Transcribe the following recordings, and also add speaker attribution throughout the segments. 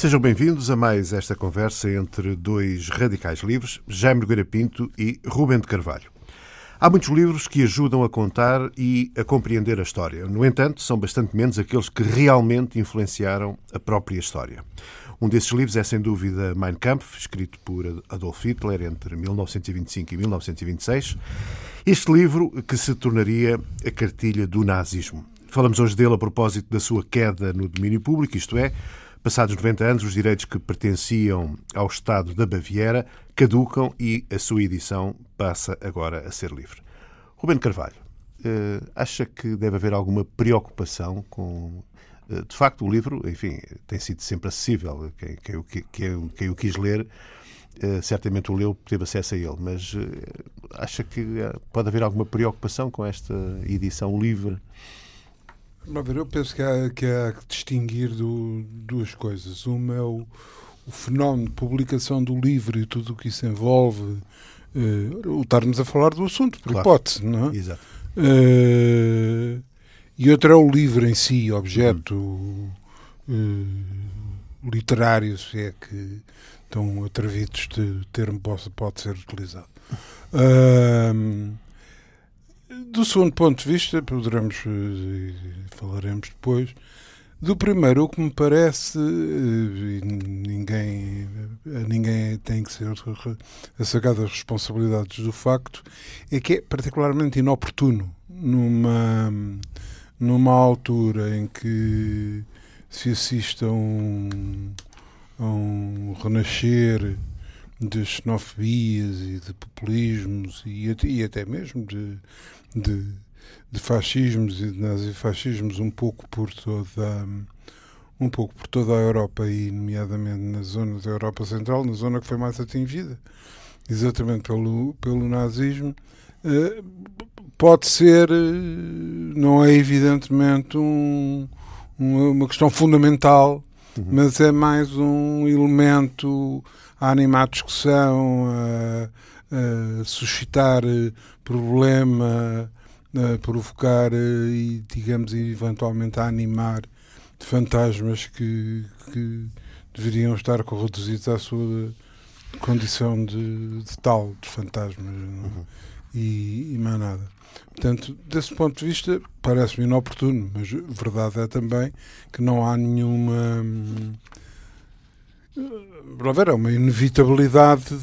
Speaker 1: Sejam bem-vindos a mais esta conversa entre dois radicais livres, Jaime Nogueira Pinto e Rubem de Carvalho. Há muitos livros que ajudam a contar e a compreender a história. No entanto, são bastante menos aqueles que realmente influenciaram a própria história. Um desses livros é, sem dúvida, Mein Kampf, escrito por Adolf Hitler entre 1925 e 1926. Este livro que se tornaria a cartilha do nazismo. Falamos hoje dele a propósito da sua queda no domínio público, isto é, Passados 90 anos, os direitos que pertenciam ao Estado da Baviera caducam e a sua edição passa agora a ser livre. Rubén Carvalho, eh, acha que deve haver alguma preocupação com. Eh, de facto, o livro, enfim, tem sido sempre acessível. Quem, quem, quem, quem o quis ler, eh, certamente o leu, teve acesso a ele. Mas acha que pode haver alguma preocupação com esta edição livre?
Speaker 2: Eu penso que há que, há que distinguir do, duas coisas. Uma é o, o, fenómeno de publicação do livro e tudo o que isso envolve, uh, o estarmos a falar do assunto, por claro. hipótese, não é?
Speaker 1: Exato.
Speaker 2: Uh, e outra é o livro em si, objeto uhum. uh, literário, se é que tão atrevidos de termo pode, pode ser utilizado. Uh, do segundo ponto de vista, poderemos, e falaremos depois, do primeiro, o que me parece, eh, ninguém, ninguém tem que ser assagado as responsabilidades do facto, é que é particularmente inoportuno numa, numa altura em que se assiste a um, a um renascer de xenofobias e de populismos e, e até mesmo de de, de fascismos e de nazifascismos um pouco por toda um pouco por toda a Europa e nomeadamente na zona da Europa Central, na zona que foi mais atingida exatamente pelo, pelo nazismo, eh, pode ser, eh, não é evidentemente um, uma questão fundamental, uhum. mas é mais um elemento a animar a discussão, a, a suscitar eh, problema, a provocar eh, e, digamos, eventualmente a animar fantasmas que, que deveriam estar reduzidos à sua condição de, de tal, de fantasmas uhum. e, e mais nada. Portanto, desse ponto de vista, parece-me inoportuno, mas verdade é também que não há nenhuma. Hum, Ver, é uma inevitabilidade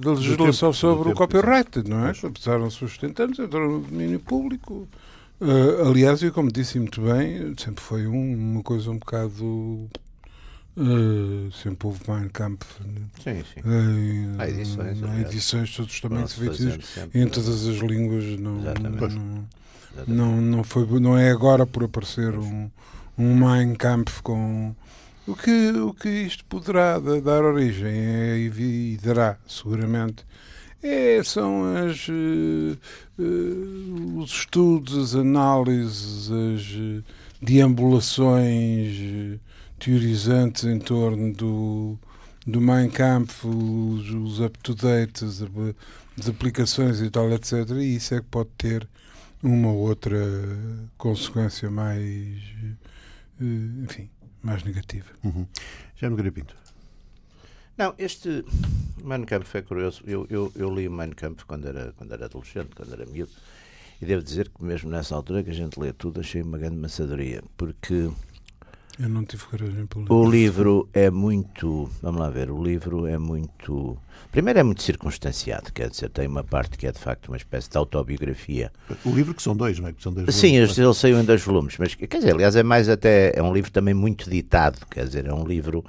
Speaker 2: da legislação tempo, sobre o copyright, não é? Passaram sustentando anos, entrou no domínio público. Uh, aliás, e como disse muito bem, sempre foi um, uma coisa um bocado. Uh, sempre houve Mein Kampf
Speaker 1: sim, sim.
Speaker 2: Uh, há edições, há edições todos também feitos em todas as línguas não, não, não, não, foi, não é agora por aparecer um, um Mein Kampf com o que, o que isto poderá dar origem é, e dará, seguramente, é, são as, uh, os estudos, as análises, as uh, deambulações teorizantes em torno do, do Mein Kampf, os, os up-to-date, as, as, aplicações e tal, etc. E isso é que pode ter uma outra consequência mais, enfim, mais negativa.
Speaker 1: Uhum. Já no Grapinto.
Speaker 3: Não, este Mein Kampf é curioso. Eu, eu, eu li o Mein Kampf quando era, quando era adolescente, quando era miúdo, e devo dizer que mesmo nessa altura que a gente lê tudo, achei uma grande maçadoria, porque
Speaker 2: eu não tive coragem para ler.
Speaker 3: O livro é muito. Vamos lá ver, o livro é muito. Primeiro é muito circunstanciado, quer dizer, tem uma parte que é de facto uma espécie de autobiografia.
Speaker 1: O livro que são dois, não é? Que são dois
Speaker 3: Sim, volumes, ele saiu em dois volumes, mas quer dizer, aliás, é mais até. É um livro também muito ditado, quer dizer, é um livro.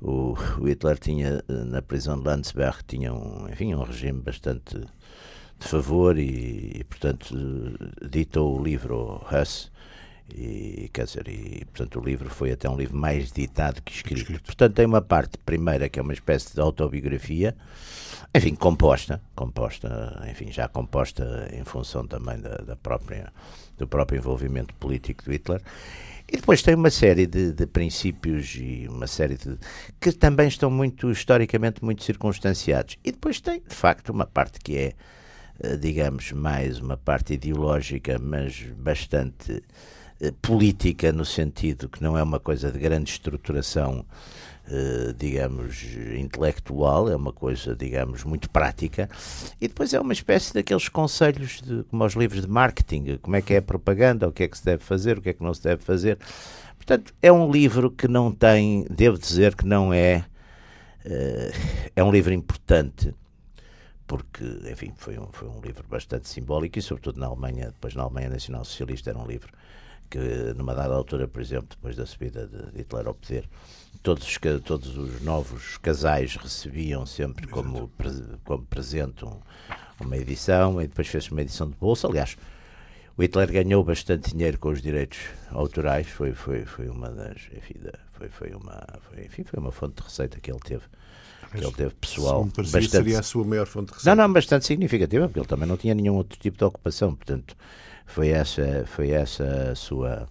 Speaker 3: O, o Hitler tinha, na prisão de Landsberg, tinha um, enfim, um regime bastante de favor e, e portanto, ditou o livro Huss e, quer dizer, e, portanto, o livro foi até um livro mais ditado que escrito. escrito. Portanto, tem uma parte primeira que é uma espécie de autobiografia, enfim, composta, composta, enfim, já composta em função também da, da própria, do próprio envolvimento político de Hitler. E depois tem uma série de, de, princípios e uma série de. que também estão muito, historicamente, muito circunstanciados. E depois tem, de facto, uma parte que é, eh, digamos, mais uma parte ideológica, mas bastante política, no sentido que não é uma coisa de grande estruturação, eh, digamos, intelectual, é uma coisa, digamos, muito prática, e depois é uma espécie daqueles conselhos, de, como os livros de marketing, como é que é a propaganda, o que é que se deve fazer, o que é que não se deve fazer. Portanto, é um livro que não tem, devo dizer que não é, é um livro importante porque, enfim, foi um, foi um livro bastante simbólico e, sobretudo, na Alemanha, depois na Alemanha Nacional Socialista, era um livro que, numa dada altura, por exemplo, depois da subida de Hitler ao poder, todos os, todos os novos casais recebiam sempre como, como presente um, uma edição e depois fez uma edição de bolsa. Aliás, o Hitler ganhou bastante dinheiro com os direitos autorais, foi, foi, foi uma das, enfim, foi, foi, uma, foi, enfim, foi uma fonte de receita que ele teve que ele teve pessoal.
Speaker 1: bastante... seria a sua maior fonte de receita.
Speaker 3: Não, não, bastante significativa, porque ele também não tinha nenhum outro tipo de ocupação, portanto, foi essa, foi essa a sua,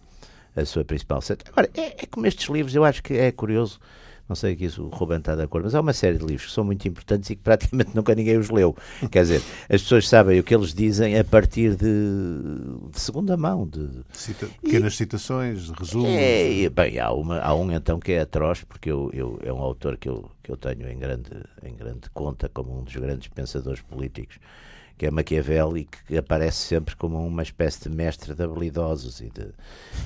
Speaker 3: a sua principal receita. Agora, é, é como estes livros, eu acho que é curioso não sei que isso o Ruben está de acordo, mas há uma série de livros que são muito importantes e que praticamente nunca ninguém os leu. Quer dizer, as pessoas sabem o que eles dizem a partir de, de segunda mão. De,
Speaker 1: Cita, pequenas e, citações, resumos.
Speaker 3: É, bem, há, uma, há um então que é atroz, porque eu, eu, é um autor que eu, que eu tenho em grande, em grande conta como um dos grandes pensadores políticos que é Maquiavel e que aparece sempre como uma espécie de mestre de habilidosos e de,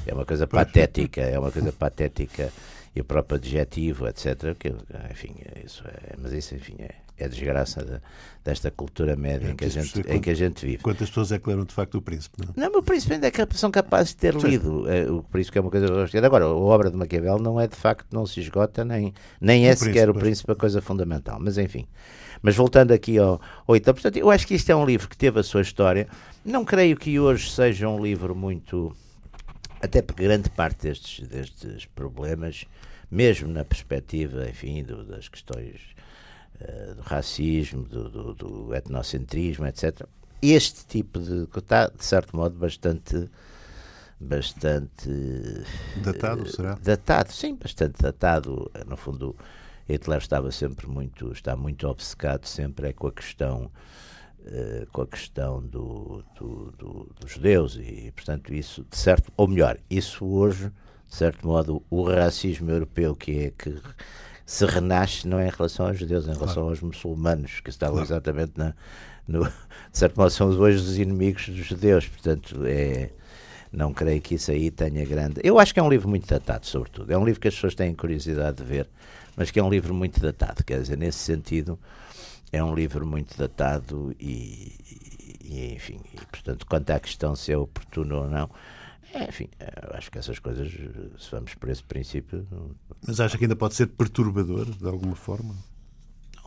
Speaker 3: é uma coisa patética, é uma coisa patética e o próprio adjetivo, etc. Que, enfim, isso é, mas isso, enfim, é, é desgraça de, desta cultura média é, em, que a gente, em que a gente vive.
Speaker 1: Quantas pessoas é que leram de facto o Príncipe? Não,
Speaker 3: não o Príncipe ainda é que são capazes de ter lido. É, o Príncipe é uma coisa Agora, a obra de Maquiavel não é de facto, não se esgota, nem, nem é o sequer príncipe, o Príncipe a coisa fundamental. Mas enfim. Mas voltando aqui ao, ao portanto, eu acho que isto é um livro que teve a sua história. Não creio que hoje seja um livro muito até porque grande parte destes, destes problemas, mesmo na perspectiva, enfim, do, das questões uh, do racismo, do, do, do, etnocentrismo, etc., este tipo de. está, de certo modo, bastante. bastante.
Speaker 1: datado, uh, será?
Speaker 3: Datado, sim, bastante datado. No fundo, Hitler estava sempre muito. está muito obcecado sempre é com a questão eh, com a questão do, do, do, dos judeus e, portanto, isso, de certo, ou melhor, isso hoje, de certo modo, o racismo europeu que é que se renasce não é em relação aos judeus, é em relação claro. aos muçulmanos, que estavam claro. exatamente na, no, de certo modo, são hoje os inimigos dos judeus, portanto, é não creio que isso aí tenha grande. Eu acho que é um livro muito datado, sobretudo. É um livro que as pessoas têm curiosidade de ver, mas que é um livro muito datado. Quer dizer, nesse sentido, é um livro muito datado e, e enfim, e, portanto, quanto à questão se é oportuno ou não, é, enfim, acho que essas coisas, se vamos por esse princípio.
Speaker 1: Mas acha que ainda pode ser perturbador, de alguma forma?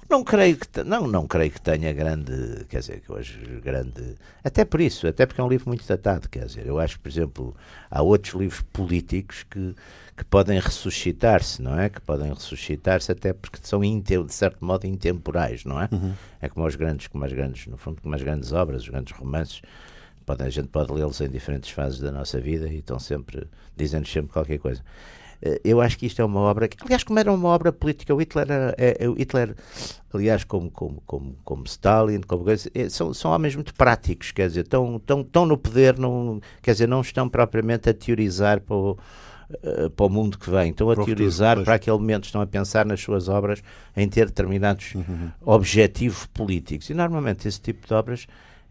Speaker 3: Não creio que não, não creio que tenha grande, quer dizer, que hoje grande, até por isso, até porque é um livro muito datado, quer dizer, eu acho que, por exemplo, há outros livros políticos que, que podem ressuscitar-se, não é? Que podem ressuscitar-se até porque são de certo modo intemporais, não é? Uhum. É como os grandes, como as grandes, no fundo, como as grandes obras, os grandes romances, podem, a gente pode lê-los em diferentes fases da nossa vida e estão sempre dizendo sempre qualquer coisa. Eh, eu acho que isto é uma obra, que, aliás, como era uma obra política, o Hitler, era, é, é, Hitler aliás, como, como, como, como Stalin, como, é, são, são homens muito práticos, quer dizer, estão, estão, estão no poder, não, quer dizer, não estão propriamente a teorizar para o, eh, para o mundo que vem, estão a para teorizar futuro, para aquele momento, estão a pensar nas suas obras em ter determinados uhum. objetivos políticos. E normalmente esse tipo de obras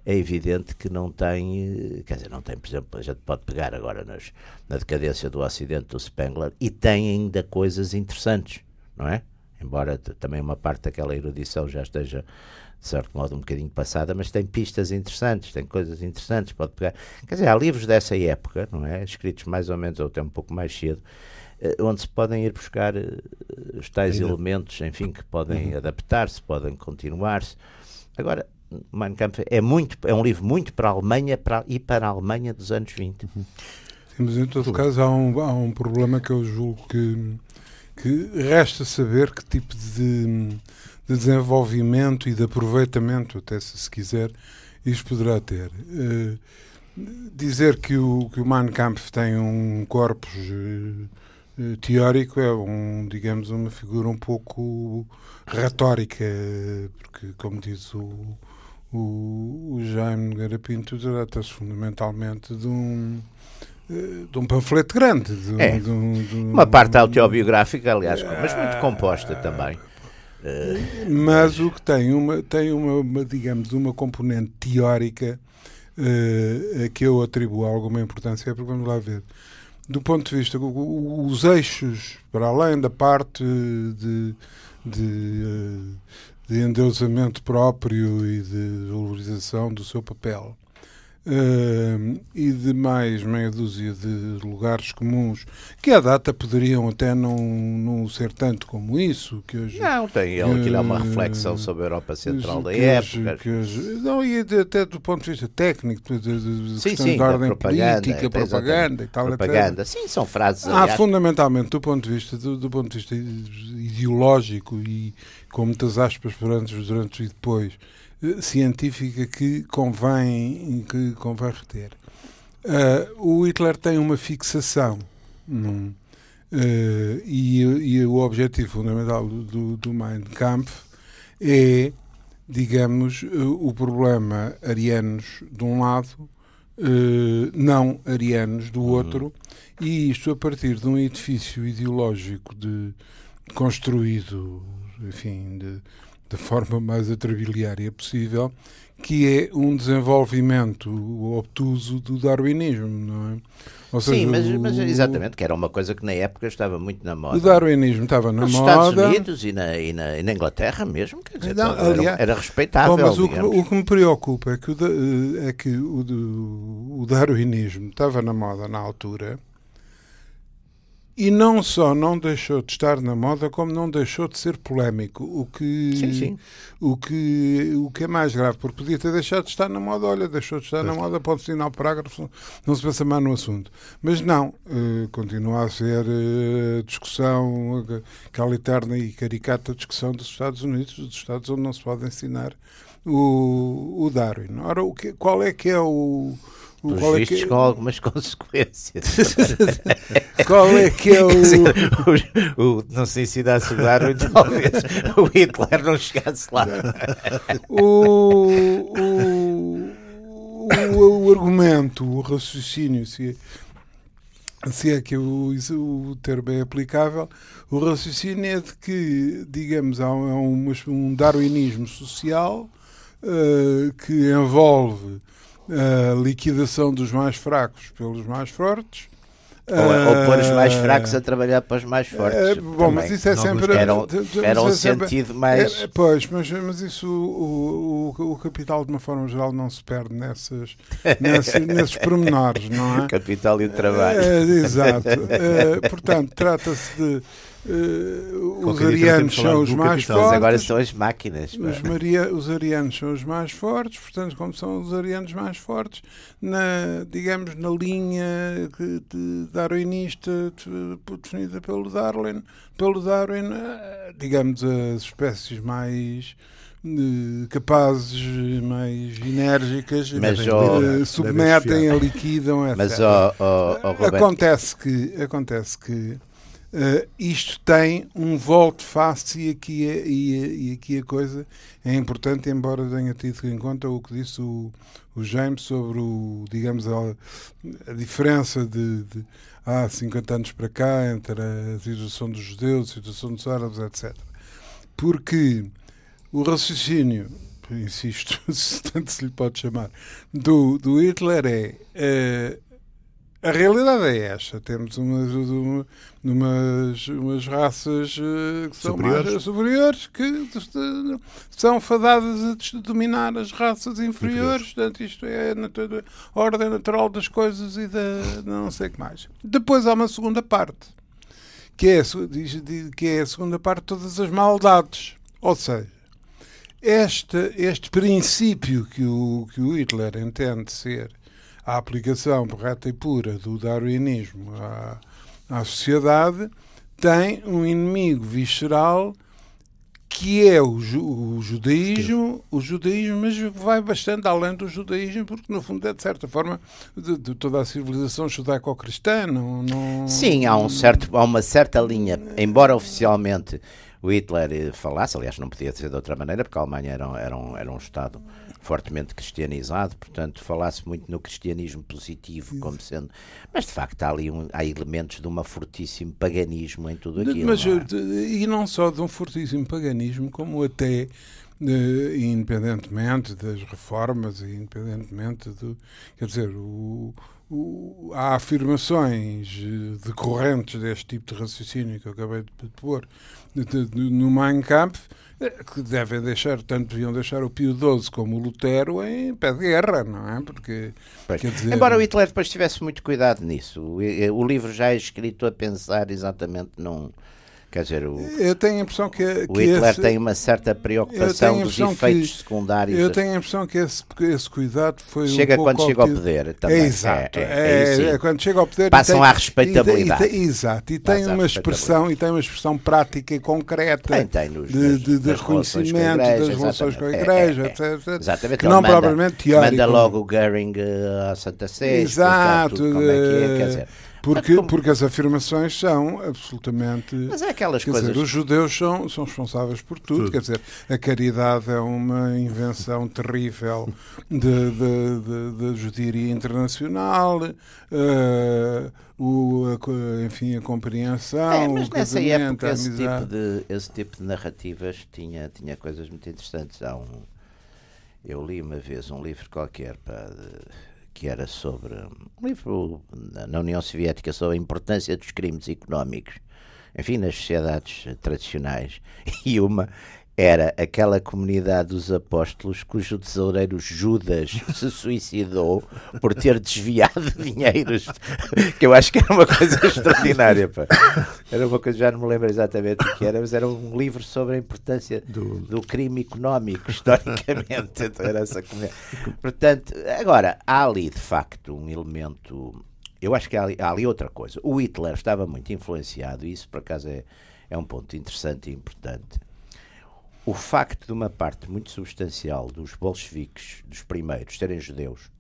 Speaker 3: é evidente que não tem, eh, quer dizer, não tem, por exemplo, a gente pode pegar agora nas, na decadência do Ocidente do Spengler e tem ainda coisas interessantes, não é? Embora também uma parte daquela erudição já esteja, de certo modo, um bocadinho passada, mas tem pistas interessantes, tem coisas interessantes, pode pegar. Quer dizer, há livros dessa época, não é? Escritos mais ou menos ou até um pouco mais cedo, eh, onde se podem ir buscar eh, os tais ainda. elementos, enfim, que podem uhum. adaptar-se, podem continuar-se. Agora, Mein Kampf é, muito, é um livro muito para a Alemanha para, e para a Alemanha dos anos 20. Uhum.
Speaker 2: Sim, mas em todo caso há um, há um problema que eu julgo que, que resta saber que tipo de, de desenvolvimento e de aproveitamento, até se, se quiser, isto poderá ter. Uh, dizer que o, que o Mein Kampf tem um corpus uh, teórico é um, digamos, uma figura um pouco retórica, porque, como diz o, o, o Jaime Nogueira Pinto trata-se fundamentalmente de um, de um panfleto grande. De,
Speaker 3: É.
Speaker 2: de de um-
Speaker 3: Uma parte autobiográfica, aliás, mas muito composta também.
Speaker 2: Mas o que tem uma, tem uma, uma, digamos, uma componente teórica a que eu atribuo alguma importância, é porque vamos lá ver. Do ponto de vista, os eixos, para além da parte de, de, eh, de endeusamento próprio e de valorização do seu papel, eh, e de mais meia dúzia de lugares comuns que à data poderiam até não, não ser tanto como isso, que hoje
Speaker 3: Não, tem ele aquilo é uma reflexão sobre a Europa Central da
Speaker 2: hoje-
Speaker 3: época.
Speaker 2: que hoje- não, e até do ponto de vista técnico, de, de, de
Speaker 3: Sim, sim, da
Speaker 2: ordem
Speaker 3: propaganda,
Speaker 2: política, propaganda e tal.
Speaker 3: Propaganda, sim, são frases.
Speaker 2: Há
Speaker 3: aliás,
Speaker 2: fundamentalmente, do ponto de vista, do, do ponto de vista ideológico e com muitas aspas por antes, durante e depois, científica que convém, que convém reter. Ah, o Hitler tem uma fixação num, eh, e, e o objetivo fundamental do, do, Mein Kampf é, digamos, eh, o problema arianos de um lado, eh, não arianos do outro, e isto a partir de um edifício ideológico de, construído, enfim, de, da forma mais atrabiliária possível, que é um desenvolvimento obtuso do darwinismo, não é? Ou
Speaker 3: Sim,
Speaker 2: seja,
Speaker 3: mas,
Speaker 2: o-
Speaker 3: mas exatamente, que era uma coisa que na época estava muito na moda.
Speaker 2: O darwinismo estava na
Speaker 3: Nos
Speaker 2: moda.
Speaker 3: Estados Unidos e na, e na, e na Inglaterra mesmo, quer dizer,
Speaker 2: Não,
Speaker 3: era,
Speaker 2: aliás-
Speaker 3: era respeitável.
Speaker 2: Bom, mas o que, o que me preocupa é que, o, da- é que o, o darwinismo estava na moda na altura e não só não deixou de estar na moda, como não deixou de ser polémico. O que,
Speaker 3: Sim, sim.
Speaker 2: O que, o que é mais grave, porque podia ter deixado de estar na moda, olha, deixou de estar na moda, pode assinar o parágrafo, não se pensa mais no assunto. Mas não, eh, continua a ser eh, discussão, aquela eterna e caricata discussão dos Estados Unidos, dos Estados onde não se pode ensinar o, o Darwin. Ora, o que, qual é que é o. o
Speaker 3: Pelos
Speaker 2: qual, é
Speaker 3: vistos
Speaker 2: que,
Speaker 3: com algumas consequências.
Speaker 2: qual é que é o.
Speaker 3: Dizer, o- o- não sei se dá o Darwin, talvez o Hitler não chegasse lá.
Speaker 2: o, o, o, o argumento, o raciocínio, se, se é que o, o termo é aplicável, o raciocínio é de que, digamos, há um, um darwinismo social eh, que envolve a liquidação dos mais fracos pelos mais fortes.
Speaker 3: Ou, ou pôr os mais
Speaker 2: Eh,
Speaker 3: fracos a trabalhar para os mais fortes.
Speaker 2: é, bom,
Speaker 3: também.
Speaker 2: mas isso é
Speaker 1: Não,
Speaker 2: sempre.
Speaker 3: Era um, era um
Speaker 2: mas é sempre-
Speaker 3: sentido mais.
Speaker 2: é, pois, mas, mas isso o, o, o capital de uma forma geral não se perde nessas, nesse- nesses pormenores, não é?
Speaker 3: Capital e o trabalho.
Speaker 2: É, exato. É, portanto, trata-se de eh, os arianos são os mais fortes.
Speaker 3: agora são as máquinas.
Speaker 2: Os, Maria, os arianos são os mais fortes, portanto, como são os arianos mais fortes, na, digamos, na linha que- de darwinista de- definida pelo Darwin, pelo Darwin, eh, digamos, as espécies mais eh, capazes, mais enérgicas,
Speaker 3: Mas, ó,
Speaker 2: submetem, liquidam, etc.
Speaker 3: Mas, ó, Roberto,
Speaker 2: Acontece que, acontece que eh, isto tem um volte-face e aqui, é, e, e aqui a coisa é importante, embora tenha tido em conta o que disse o, o James sobre o, digamos, a, a diferença de, de há 50 anos para cá entre a situação dos judeus, a situação dos árabes, etc. Porque o raciocínio, insisto, se tanto se lhe pode chamar, do, do Hitler é. A realidade é esta. Temos umas, uma- umas, umas raças eh, que são
Speaker 1: Superiores.
Speaker 2: mais superiores que são fadadas a dominar as raças inferiores. Portanto, isto é a ordem natural das coisas e da não sei o que mais. Depois há uma segunda parte, que é, que é a segunda parte de todas as maldades. Ou seja, este, este princípio que o, que o Hitler entende ser a aplicação correta e pura do darwinismo à, à sociedade tem um inimigo visceral que é o, o judaísmo, o judaísmo, mas vai bastante além do judaísmo, porque no fundo é de certa forma de, de toda a civilização judaico-cristã. Não, não-
Speaker 3: Sim, há, um certo, há uma certa linha, embora oficialmente o Hitler falasse, aliás, não podia ser de outra maneira, porque a Alemanha era, era, um, era um Estado fortemente cristianizado, portanto, falasse muito no cristianismo positivo, como sendo. Mas de facto há ali um, há elementos de um fortíssimo paganismo em tudo aquilo.
Speaker 2: Mas,
Speaker 3: não é?
Speaker 2: E não só de um fortíssimo paganismo, como até. Uh, independentemente das reformas, independentemente do. Quer dizer, o, o, há afirmações decorrentes deste tipo de raciocínio que eu acabei de pôr de, de, no Mein Kampf eh, que devem deixar, tanto deviam deixar o Pio XII como o Lutero em pé de guerra, não é? Porque,
Speaker 3: dizer... Embora o Hitler depois tivesse muito cuidado nisso, o, o livro já é escrito a pensar exatamente num Quer dizer, o,
Speaker 2: eu tenho a impressão que,
Speaker 3: o
Speaker 2: que
Speaker 3: Hitler
Speaker 2: esse,
Speaker 3: tem uma certa preocupação dos efeitos
Speaker 2: que,
Speaker 3: secundários.
Speaker 2: Eu tenho a impressão que esse, esse cuidado foi
Speaker 3: chega
Speaker 2: um
Speaker 3: quando chega ao poder. Também.
Speaker 2: É exato. É,
Speaker 3: é,
Speaker 2: é, é quando chega ao poder
Speaker 3: passam
Speaker 2: tem,
Speaker 3: à respeitabilidade.
Speaker 2: E, e, exato. E tem uma expressão e tem uma expressão prática e concreta
Speaker 3: tem, tem nos,
Speaker 2: de, de, de reconhecimento das relações com a igreja, etc.
Speaker 3: Exatamente.
Speaker 2: Que não
Speaker 3: manda,
Speaker 2: propriamente teórico.
Speaker 3: Manda logo o Goering uh, à Santa Sé.
Speaker 2: Exato.
Speaker 3: Tudo, como é que é, quer dizer,
Speaker 2: porque, como... porque as afirmações são absolutamente.
Speaker 3: Mas é aquelas
Speaker 2: quer
Speaker 3: coisas.
Speaker 2: Dizer, os judeus são, são responsáveis por tudo. tudo. Quer dizer, a caridade é uma invenção terrível da judiaria internacional. Uh, o, a, enfim, a compreensão.
Speaker 3: É, mas
Speaker 2: o
Speaker 3: nessa época esse tipo, de, esse tipo de narrativas tinha, tinha coisas muito interessantes. Há um, eu li uma vez um livro qualquer para que era sobre um livro na União Soviética sobre a importância dos crimes económicos, enfim, nas sociedades tradicionais. E uma era aquela comunidade dos apóstolos cujo tesoureiro Judas se suicidou por ter desviado dinheiros, que eu acho que era uma coisa extraordinária. Pá. Era uma coisa, já não me lembro exatamente o que era, mas era um livro sobre a importância do, do crime económico, historicamente. Então era essa Portanto, agora, há ali de facto um elemento. Eu acho que há ali, há ali outra coisa. O Hitler estava muito influenciado, e isso por acaso é, é um ponto interessante e importante o facto de uma parte muito substancial dos bolcheviques, dos primeiros, serem judeus,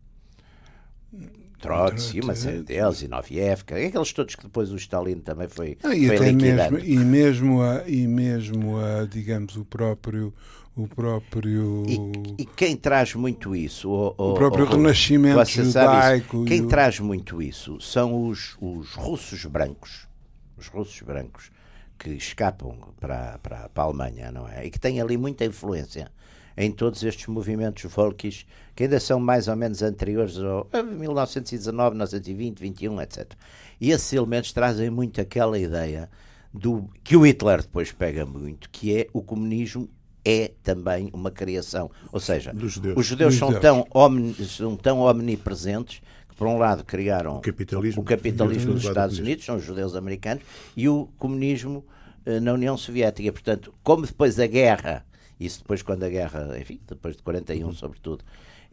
Speaker 3: Trotsky, uma série deles, e Novievka, aqueles todos que depois o Stalin também foi,
Speaker 2: ah, e
Speaker 3: foi liquidando.
Speaker 2: mesmo, e mesmo a, e mesmo a, digamos o próprio o próprio
Speaker 3: e, e quem traz muito isso o,
Speaker 2: o, o próprio renascimento judaico
Speaker 3: quem traz muito isso são os, os russos brancos. Os russos brancos que escapam para, para, para a Alemanha, não é? E que têm ali muita influência em todos estes movimentos volkis que ainda são mais ou menos anteriores ao 1919, 1920, 21, etc. E esses elementos trazem muito aquela ideia do que o Hitler depois pega muito, que é o comunismo é também uma criação. Ou seja,
Speaker 1: judeus.
Speaker 3: os judeus são tão, omni, são tão omnipresentes que, por um lado, criaram
Speaker 1: o capitalismo,
Speaker 3: o capitalismo dos Estados Unidos, são os judeus americanos, e o comunismo na União Soviética. Portanto, como depois da guerra, isso depois quando a guerra, enfim, depois de 41 uhum. sobretudo,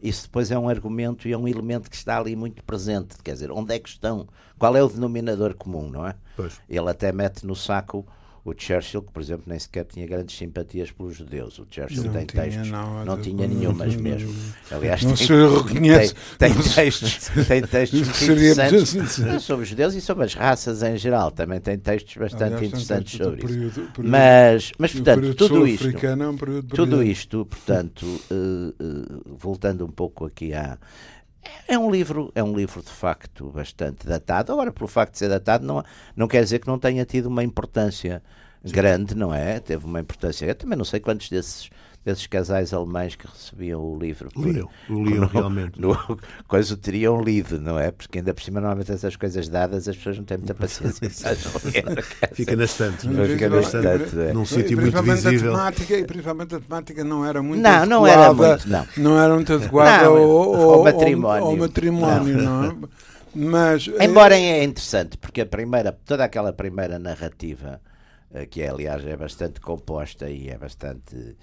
Speaker 3: isso depois é um argumento e é um elemento que está ali muito presente. Quer dizer, onde é que estão? Qual é o denominador comum, não é?
Speaker 1: Pois.
Speaker 3: Ele até mete no saco o Churchill, que por exemplo nem sequer tinha grandes simpatias pelos judeus. O Churchill
Speaker 2: não
Speaker 3: tem
Speaker 2: tinha,
Speaker 3: textos,
Speaker 2: não,
Speaker 3: não tinha nenhumas mesmo. Aliás,
Speaker 2: não
Speaker 3: tem,
Speaker 2: se reconhece.
Speaker 3: Tem, tem textos, tem textos interessantes sobre os judeus e sobre as raças em geral. Também tem textos bastante Aliás, interessantes sobre período, isso. Período, mas, mas portanto, tudo isto,
Speaker 2: é um
Speaker 3: tudo isto, portanto, uh, uh, voltando um pouco aqui à é um livro, é um livro de facto bastante datado. Agora, pelo facto de ser datado, não, não quer dizer que não tenha tido uma importância Sim. grande, não é? Teve uma importância. Eu também não sei quantos desses desses casais alemães que recebiam o livro.
Speaker 1: Liam, o liam realmente.
Speaker 3: No, coisa teriam lido, não é? Porque ainda por cima, normalmente, essas coisas dadas, as pessoas não têm muita paciência.
Speaker 1: fica na estante.
Speaker 3: Não, fica na estante. É.
Speaker 1: Num sítio muito visível.
Speaker 2: A temática, e principalmente a temática não era muito
Speaker 3: Não, não era muito, não.
Speaker 2: Não era muito adequada ao, ao, ao, matrimónio. Ao, matrimónio, não, não é? Mas,
Speaker 3: Embora é interessante, porque a primeira, toda aquela primeira narrativa, eh, que é, aliás é bastante composta e é bastante eh,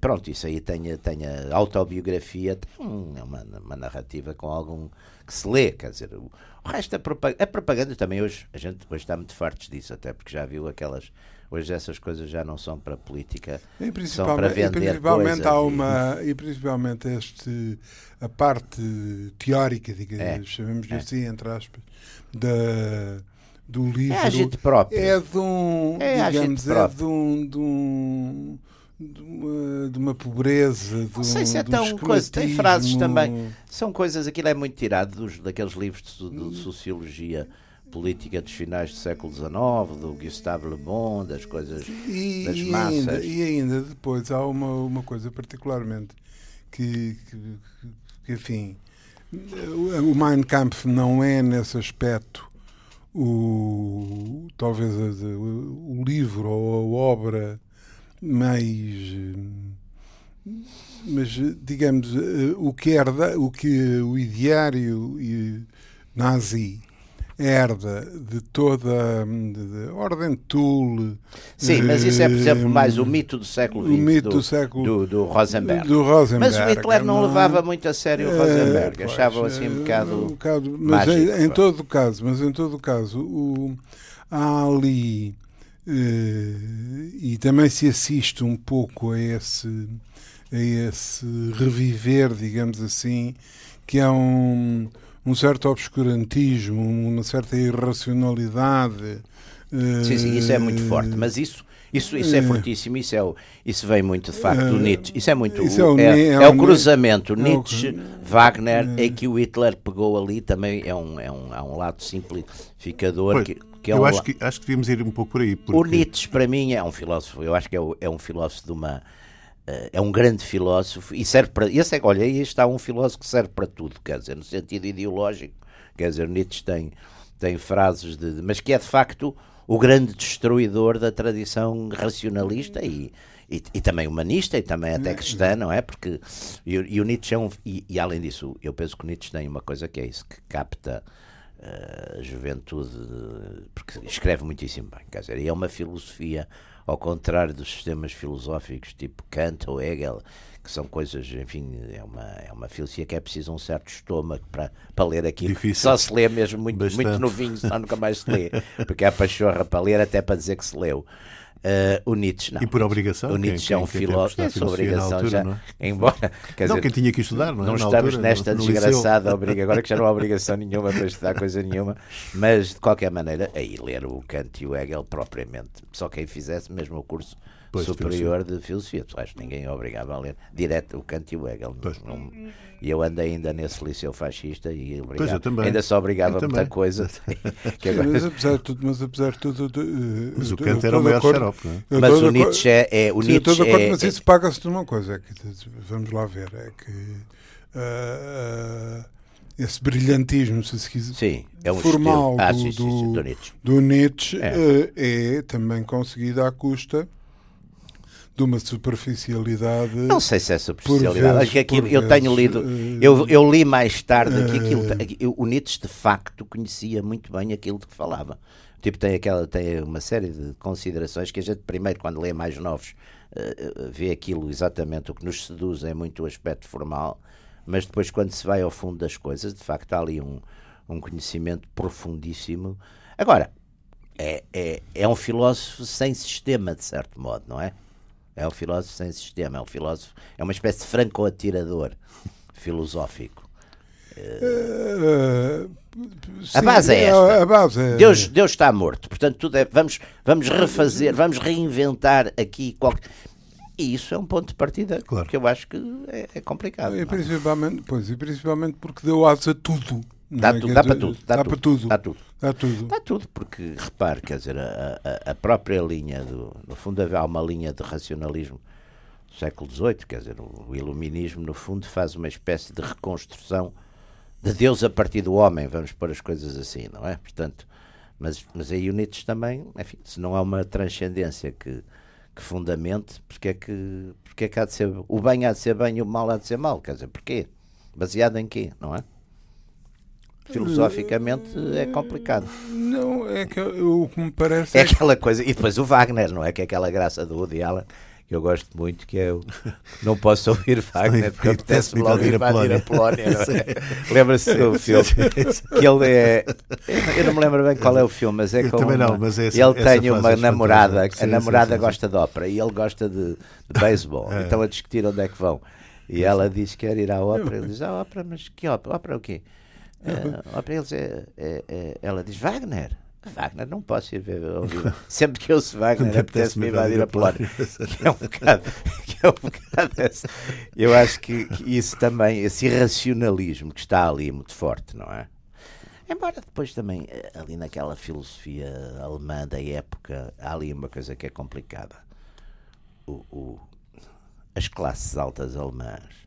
Speaker 3: pronto, isso aí tem, tem a autobiografia, tem uma, uma narrativa com algum que se lê, quer dizer, o, o resto, a propaganda, a propaganda também hoje, a gente hoje está muito fartos disso, até porque já viu aquelas, hoje essas coisas já não são para política, são para vender
Speaker 2: e principalmente há
Speaker 3: uma,
Speaker 2: e... e principalmente este, a parte teórica, digamos, é, chamemos é. assim, entre aspas, da do livro
Speaker 3: É agite próprio.
Speaker 2: é de um,
Speaker 3: É
Speaker 2: digamos, é de um, de um de uma, de uma pobreza, de
Speaker 3: Não sei
Speaker 2: um,
Speaker 3: se é tão coisa. Tem frases também. São coisas, aquilo é muito tirado dos, daqueles livros de, de sociologia política dos finais do século XIX, do Gustave Le Bon, das coisas
Speaker 2: E,
Speaker 3: das
Speaker 2: e
Speaker 3: massas.
Speaker 2: ainda, e ainda depois há uma, uma coisa particularmente que, que, que, enfim, o Mein Kampf não é nesse aspecto o talvez o livro ou a obra mais eh, mas digamos eh, o que herda o que o ideário nazi herda de toda de, de ordem Tool
Speaker 3: Sim, mas isso é, por exemplo,
Speaker 2: eh,
Speaker 3: mais o mito do século
Speaker 2: o
Speaker 3: XX
Speaker 2: mito
Speaker 3: do,
Speaker 2: do século-
Speaker 3: do, do Rosenberg.
Speaker 2: do Rosenberg
Speaker 3: Mas o Hitler não
Speaker 2: não-
Speaker 3: levava muito a sério o
Speaker 2: É,
Speaker 3: Rosenberg,
Speaker 2: pois,
Speaker 3: achava assim um
Speaker 2: é,
Speaker 3: bocado.
Speaker 2: um bocado- mas
Speaker 3: mágico,
Speaker 2: em, em todo o caso, mas em todo o caso, o, há ali e também se assiste um pouco a esse a esse reviver, digamos assim, que é um, um certo obscurantismo, uma certa irracionalidade. eh,
Speaker 3: Sim, sim, isso é muito forte, mas isso, isso, isso é
Speaker 2: Eh,
Speaker 3: fortíssimo, isso, é o, isso vem muito de facto do
Speaker 2: eh,
Speaker 3: Nietzsche. Isso é muito.
Speaker 2: isso
Speaker 3: o-
Speaker 2: é o
Speaker 3: é,
Speaker 2: é
Speaker 3: é
Speaker 2: o
Speaker 3: cruzamento
Speaker 2: é o-
Speaker 3: Nietzsche, Wagner, é que o Hitler pegou ali também é um, é um, há um lado simplificador
Speaker 1: Pois,
Speaker 3: que, que é
Speaker 1: eu
Speaker 3: um
Speaker 1: acho que, acho que devíamos ir um pouco por aí.
Speaker 3: O
Speaker 1: Porque...
Speaker 3: Nietzsche, para mim, é um filósofo. Eu acho que é, o- é um filósofo de uma. eh, é um grande filósofo e serve para. Esse é, olha, aí está um filósofo que serve para tudo, quer dizer, no sentido ideológico. Quer dizer, Nietzsche tem, tem frases de. Mas que é de facto o grande destruidor da tradição racionalista e, e, e também humanista e também até cristã, não é? Porque. E, o- e o Nietzsche é um. E, e além disso, eu penso que o Nietzsche tem uma coisa que é isso, que capta a juventude, porque escreve muitíssimo bem, quer dizer, e é uma filosofia, ao contrário dos sistemas filosóficos tipo Kant ou Hegel, que são coisas, enfim, é uma, é uma filosofia que é preciso um certo estômago para, para ler aquilo.
Speaker 1: Difícil.
Speaker 3: Só se lê mesmo muito,
Speaker 1: Bastante.
Speaker 3: muito novinho, senão nunca mais se lê, porque há pachorra para ler até para dizer que se leu. Eh, o Nietzsche, não.
Speaker 1: E por obrigação?
Speaker 3: O Nietzsche
Speaker 1: quem-
Speaker 3: é um filósofo, é sua obrigação
Speaker 1: altura,
Speaker 3: já,
Speaker 1: não é?
Speaker 3: embora, quer
Speaker 1: não,
Speaker 3: dizer,
Speaker 1: quem tinha que estudar, não é?
Speaker 3: não
Speaker 1: Na
Speaker 3: estamos
Speaker 1: altura,
Speaker 3: nesta
Speaker 1: no
Speaker 3: desgraçada obriga agora que já não há obrigação nenhuma para estudar coisa nenhuma, mas de qualquer maneira, aí ler o Kant e o Hegel propriamente, só quem fizesse mesmo o curso
Speaker 1: Pois,
Speaker 3: superior de filosofia, tu acho que ninguém obrigava a ler direto o Kant e o Hegel.
Speaker 1: Pois.
Speaker 3: Não- e eu ando ainda nesse liceu fascista e
Speaker 1: Pois,
Speaker 3: obrigava,
Speaker 1: eu também.
Speaker 3: ainda só obrigava muita coisa. que agora-
Speaker 2: mas apesar de tudo, mas apesar de tudo, eu- eu-
Speaker 1: Mas o Kant era o
Speaker 2: de
Speaker 1: maior
Speaker 2: acordo-
Speaker 1: xarope, não é?
Speaker 3: mas o
Speaker 2: de
Speaker 3: Nietzsche é, é- o
Speaker 2: Sim, de
Speaker 3: Nietzsche
Speaker 2: acordo,
Speaker 3: é,
Speaker 2: mas isso paga-se de uma coisa, é que, vamos lá ver, é que ah, ah, esse brilhantismo, se se quiser,
Speaker 3: sim, é um
Speaker 2: formal
Speaker 3: estilo. Ah,
Speaker 2: do-
Speaker 3: sim, sim, sim, do- Nietzsche.
Speaker 2: do Nietzsche
Speaker 3: É.
Speaker 2: eh, é também conseguido à custa de uma superficialidade.
Speaker 3: Não sei se é superficialidade.
Speaker 2: vezes-
Speaker 3: Acho que aquilo,
Speaker 2: por
Speaker 3: eu tenho
Speaker 2: vezes,
Speaker 3: lido,
Speaker 2: eh,
Speaker 3: eu, eu li mais tarde que aquilo,
Speaker 2: eh,
Speaker 3: que o Nietzsche de facto conhecia muito bem aquilo de que falava. Tipo, tem, aquela, tem uma série de considerações que a gente, primeiro, quando lê mais novos, eh, eh, vê aquilo exatamente. O que nos seduz é muito o aspecto formal, mas depois, quando se vai ao fundo das coisas, de facto, há ali um, um conhecimento profundíssimo. Agora, é, é, é um filósofo sem sistema, de certo modo, não é? É um filósofo sem sistema, é um filósofo, é uma espécie de franco-atirador filosófico.
Speaker 2: eh,
Speaker 3: A base é esta.
Speaker 2: A, base é-
Speaker 3: Deus, Deus está morto, portanto, tudo é, vamos, vamos refazer, vamos reinventar aqui qualquer. E isso é um ponto de partida
Speaker 1: Claro.
Speaker 3: que eu acho que é, é complicado.
Speaker 2: E
Speaker 3: é?
Speaker 2: principalmente, pois, e principalmente porque deu asa a tudo.
Speaker 3: Dá,
Speaker 2: é?
Speaker 3: tudo, dá
Speaker 2: dizer,
Speaker 3: para tudo, dá,
Speaker 2: Dá
Speaker 3: tudo,
Speaker 2: para tudo.
Speaker 3: dá tudo.
Speaker 2: Dá tudo.
Speaker 3: Está tudo, porque repare, quer dizer, a, a- a própria linha, do, no fundo há uma linha de racionalismo do século XVIII, quer dizer, o, o iluminismo no fundo faz uma espécie de reconstrução de Deus a partir do homem, vamos pôr as coisas assim, não é? Portanto, mas, mas aí o Nietzsche também, enfim, se não há uma transcendência que, que fundamente, porque é que, porque é que há de ser, o bem há de ser bem e o mal há de ser mal, quer dizer, porquê? Baseado em quê, não é? Filosoficamente é complicado.
Speaker 2: Não, é que eu- o que me parece
Speaker 3: É
Speaker 2: é que
Speaker 3: aquela coisa, e depois o Wagner, não é? Que é aquela graça do Woody Allen, que eu gosto muito, que é o não posso ouvir Wagner porque
Speaker 1: Apetece-me
Speaker 3: apetece-me logo
Speaker 1: ir
Speaker 3: a
Speaker 1: Polónia.
Speaker 3: Polónia. não é? Lembra-se do filme? Que ele é. Eu não me lembro bem qual é o filme, mas é
Speaker 1: Eu
Speaker 3: com
Speaker 1: também não, mas essa-
Speaker 3: ele
Speaker 1: essa
Speaker 3: tem uma
Speaker 1: é
Speaker 3: namorada,
Speaker 1: fantástica.
Speaker 3: a
Speaker 1: Sim,
Speaker 3: namorada
Speaker 1: sim, sim,
Speaker 3: gosta de ópera e ele gosta de, de beisebol.
Speaker 1: É.
Speaker 3: Então a discutir onde é que vão. E ela diz que quer ir à ópera. Ele diz: Ah, ópera, mas que ópera? Ópera o quê? Ah, ópera, eles é, é- é- ela diz: Wagner. Wagner não posso ir ver ouvir. Sempre que eu ouço Wagner apetece-me invadir a Polónia. Que é um bocado, que é um bocado essa. Eu acho que, que, isso também, esse irracionalismo que está ali muito forte, não é? Embora depois também, eh, ali naquela filosofia alemã da época, há ali uma coisa que é complicada. O, o, as classes altas alemãs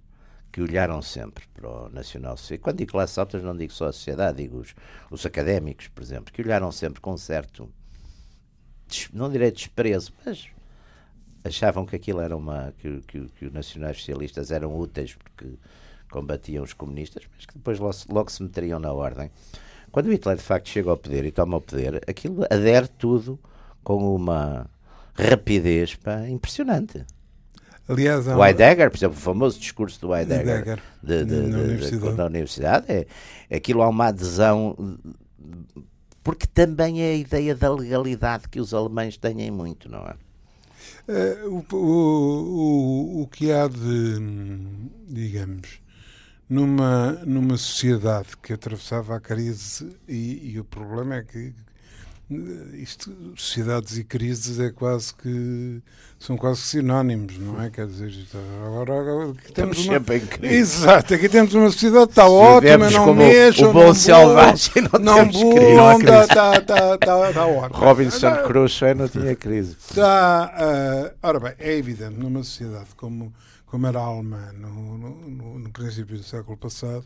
Speaker 3: que olharam sempre para o nacional socialismo. Quando digo classes altas, não digo só a sociedade, digo os, os académicos, por exemplo, que olharam sempre com certo, não direi desprezo, mas achavam que aquilo era uma. que, que, que os nacionais socialistas eram úteis porque combatiam os comunistas, mas que depois logo, logo se meteriam na ordem. Quando Hitler de facto chega ao poder e toma o poder, aquilo adere tudo com uma rapidez pá, impressionante.
Speaker 2: Aliás,
Speaker 3: o Heidegger, por exemplo, o famoso discurso do Heidegger, Heidegger de, de, na, de, universidade. na universidade, é, aquilo há uma adesão, porque também é a ideia da legalidade que os alemães têm muito, não é?
Speaker 2: é o, o, o, o que há de, digamos, numa, numa sociedade que atravessava a crise, e, e o problema é que isto, sociedades e crises é quase que são quase sinónimos, não é? Quer dizer, agora, agora aqui temos uma...
Speaker 3: sempre em crise.
Speaker 2: Exato, aqui temos uma sociedade está ótima, não mexam,
Speaker 3: o bom selvagem, não, não temos crise.
Speaker 2: Não, está, está, está, está, ótimo.
Speaker 3: Robinson Crusoe não tinha crise.
Speaker 2: Está, uh, ora bem, é evidente, numa sociedade como, como era a alemã no, no, no princípio do século passado,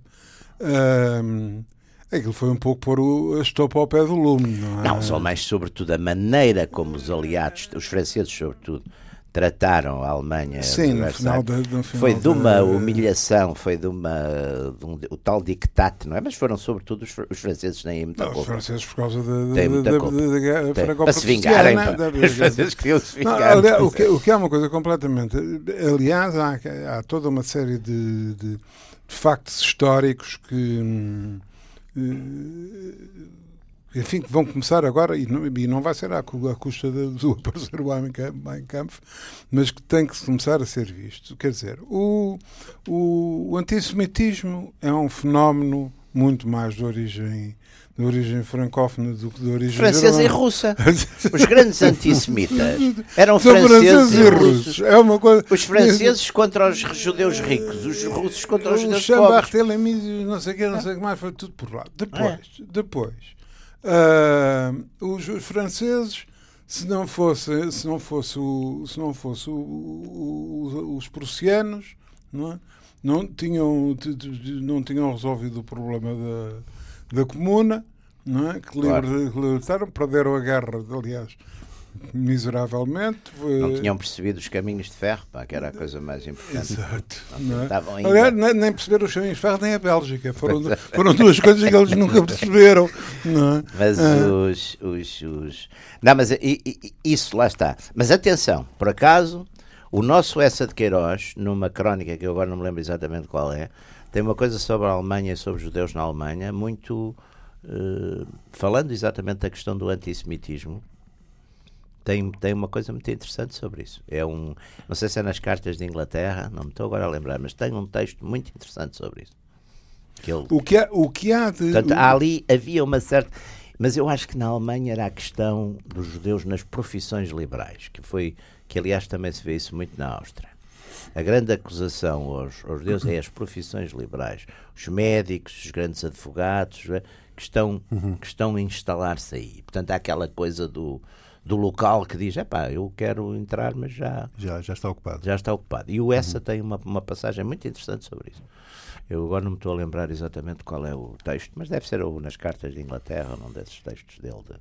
Speaker 2: uh, Aquilo foi um pouco pôr o, a estopa ao pé do lume, não é?
Speaker 3: Não, só mais sobretudo a maneira como os aliados, os franceses sobretudo, trataram a Alemanha.
Speaker 2: Sim, no final, no final
Speaker 3: Foi de uma humilhação, foi de uma. De um, o tal dictate, não é? Mas foram sobretudo os, os franceses nem muita
Speaker 2: não,
Speaker 3: culpa.
Speaker 2: Os franceses por causa da
Speaker 3: Para se vingarem. Os franceses queriam se vingar.
Speaker 2: Não, aliás, o, que, o que é uma coisa completamente. Aliás, há, há toda uma série de, de, de factos históricos que. Hum, enfim, que vão começar agora, e não, e não vai ser à, custa do aparecer o Mein Kampf, mas que tem que começar a ser visto. Quer dizer, o, o, o antissemitismo é um fenómeno muito mais de origem de origem francófona do que de origem
Speaker 3: francesa e russa. Os grandes antissemitas eram franceses, e russos.
Speaker 2: É uma coisa...
Speaker 3: Os franceses contra os judeus ricos, os russos contra os judeus
Speaker 2: pobres.
Speaker 3: Barthélemy,
Speaker 2: não sei o que, não sei o que mais, foi tudo por lá. Depois, é. depois uh, os, os, franceses, se não fosse, se não fosse, o, se não fosse o, o, os prussianos, não, é? Não, tinham, não tinham resolvido o problema da da Comuna, não é? que claro. libertaram, perderam a guerra, aliás, miseravelmente.
Speaker 3: Não tinham percebido os caminhos de ferro, pá, que era a coisa mais importante.
Speaker 2: Exato. Não não é? Aliás, nem perceberam os caminhos de ferro, nem a Bélgica. Foram, foram duas coisas que eles nunca perceberam. Não é?
Speaker 3: Mas ah. os, os, os, Não, mas isso lá está. Mas atenção, por acaso, o nosso Essa de Queiroz, numa crónica que eu agora não me lembro exatamente qual é, tem uma coisa sobre a Alemanha e sobre os judeus na Alemanha, muito uh, falando exatamente da questão do antissemitismo. Tem, tem uma coisa muito interessante sobre isso. É um, não sei se é nas cartas de Inglaterra, não me estou agora a lembrar, mas tem um texto muito interessante sobre isso.
Speaker 2: Que ele, o, que há, o que há de.
Speaker 3: Portanto, ali havia uma certa. Mas eu acho que na Alemanha era a questão dos judeus nas profissões liberais, que foi que aliás também se vê isso muito na Áustria. A grande acusação aos, aos deuses é as profissões liberais. Os médicos, os grandes advogados, é? que estão, uhum. que estão a instalar-se aí. Portanto, há aquela coisa do, do local que diz: é pá, eu quero entrar, mas já,
Speaker 1: já. Já está ocupado.
Speaker 3: Já está ocupado. E o Essa uhum. tem uma, uma passagem muito interessante sobre isso. Eu agora não me estou a lembrar exatamente qual é o texto, mas deve ser nas cartas de Inglaterra, num desses textos dele. De,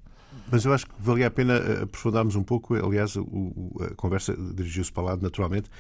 Speaker 1: mas eu acho que valia a pena eh, aprofundarmos um pouco, aliás, o, o, a conversa dirigiu-se para lá, naturalmente,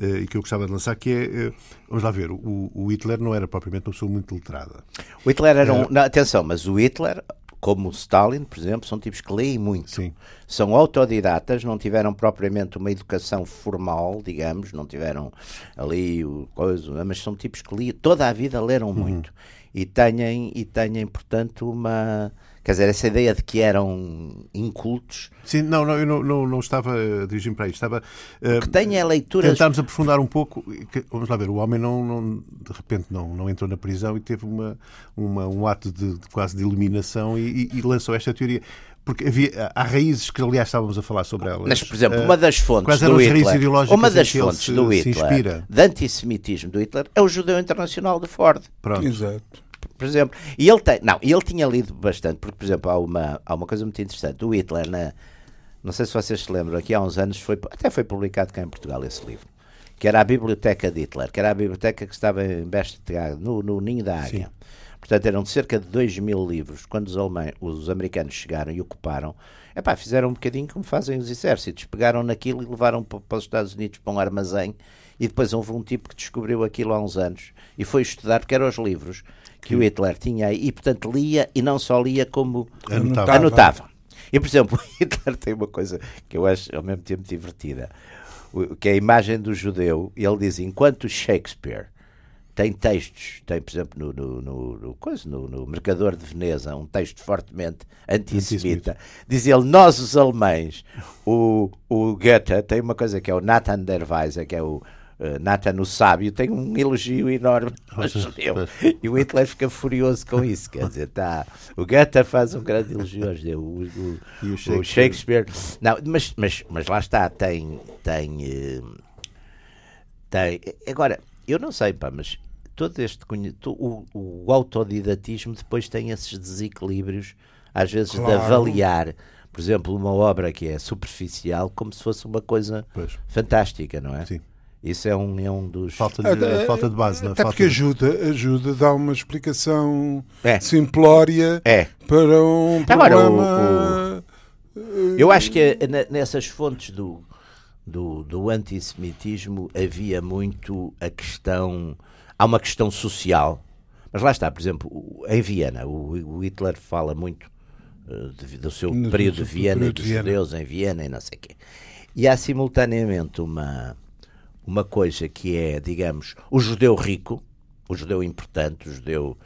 Speaker 1: eh, e que eu gostava de lançar, que é, eh, vamos lá ver, o, o, Hitler não era propriamente uma pessoa muito letrada.
Speaker 3: O Hitler era um... Não, atenção, mas o Hitler, como o Stalin, por exemplo, são tipos que leem muito.
Speaker 1: Sim.
Speaker 3: São autodidatas, não tiveram propriamente uma educação formal, digamos, não tiveram ali o coisa, mas são tipos que toda a vida leram uhum. muito. E têm, e têm, portanto, uma Quer dizer, essa ideia de que eram incultos.
Speaker 1: Sim, não, não eu não, não, não estava dirigindo para aí. Estava. Uh,
Speaker 3: que tenha leituras.
Speaker 1: Tentámos aprofundar um pouco. Que, vamos lá ver, o homem não, não, de repente não, não entrou na prisão e teve uma, uma um ato de, de quase de iluminação e, e, e lançou esta teoria porque havia, há raízes que, aliás, estávamos a falar sobre elas.
Speaker 3: Mas, por exemplo, uma das fontes do Hitler, uma das fontes
Speaker 1: se,
Speaker 3: do Hitler, de antissemitismo do Hitler, é o judeu internacional de Ford.
Speaker 1: Pronto.
Speaker 2: Exato
Speaker 3: por exemplo. E ele tem, não, ele tinha lido bastante, porque, por exemplo, há uma, há uma coisa muito interessante. O Hitler, na, não sei se vocês se lembram, aqui há uns anos, foi, até foi publicado cá em Portugal esse livro, que era a Biblioteca de Hitler, que era a biblioteca que estava em Berchtesgaden, no, no Ninho da Águia. Sim. Portanto, eram cerca de 2 mil livros. Quando os, alemães, os americanos chegaram e ocuparam, epá, fizeram um bocadinho como fazem os exércitos. Pegaram naquilo e levaram para, para os Estados Unidos para um armazém. E depois houve um tipo que descobriu aquilo há uns anos e foi estudar, porque eram os livros que o Hitler tinha aí, e portanto lia, e não só lia como anotava. anotava. E por exemplo, o Hitler tem uma coisa que eu acho ao mesmo tempo divertida, que é a imagem do judeu, e ele diz, enquanto Shakespeare tem textos, tem, por exemplo, no, no, no, coisa, no, no Mercador de Veneza, um texto fortemente antissemita. Diz ele, nós os alemães, o, o Goethe tem uma coisa que é o Nathan der Weise, que é o uh, Nathan o Sábio tem um elogio enorme ao judeu. E o Hitler fica furioso com isso. Quer dizer, tá, o Goethe faz um grande elogio ao judeu. O, o, o Shakespeare. Shakespeare não, mas, mas, mas lá está, tem. tem, uh, tem agora, eu não sei, pá, mas todo este o, o autodidatismo depois tem esses desequilíbrios, às vezes, claro. de avaliar por exemplo, uma obra que é superficial como se fosse uma coisa pois. fantástica, não é?
Speaker 1: Sim.
Speaker 3: Isso é um, é um dos.
Speaker 1: Falta de, até, falta de base, não é?
Speaker 2: Até
Speaker 1: falta
Speaker 2: porque
Speaker 1: de...
Speaker 2: ajuda, ajuda, dá uma explicação é. simplória
Speaker 3: é.
Speaker 2: para um problema.
Speaker 3: o, o, eu acho que nessas fontes do, do, do antissemitismo havia muito a questão. Há uma questão social. Mas lá está, por exemplo, em Viena, o, o Hitler fala muito uh, de, do seu no, período de Viena e dos judeus em Viena e não sei o quê. E há simultaneamente uma uma coisa que é, digamos, o judeu rico, o judeu importante, o judeu.